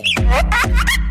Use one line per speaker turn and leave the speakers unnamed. Boom.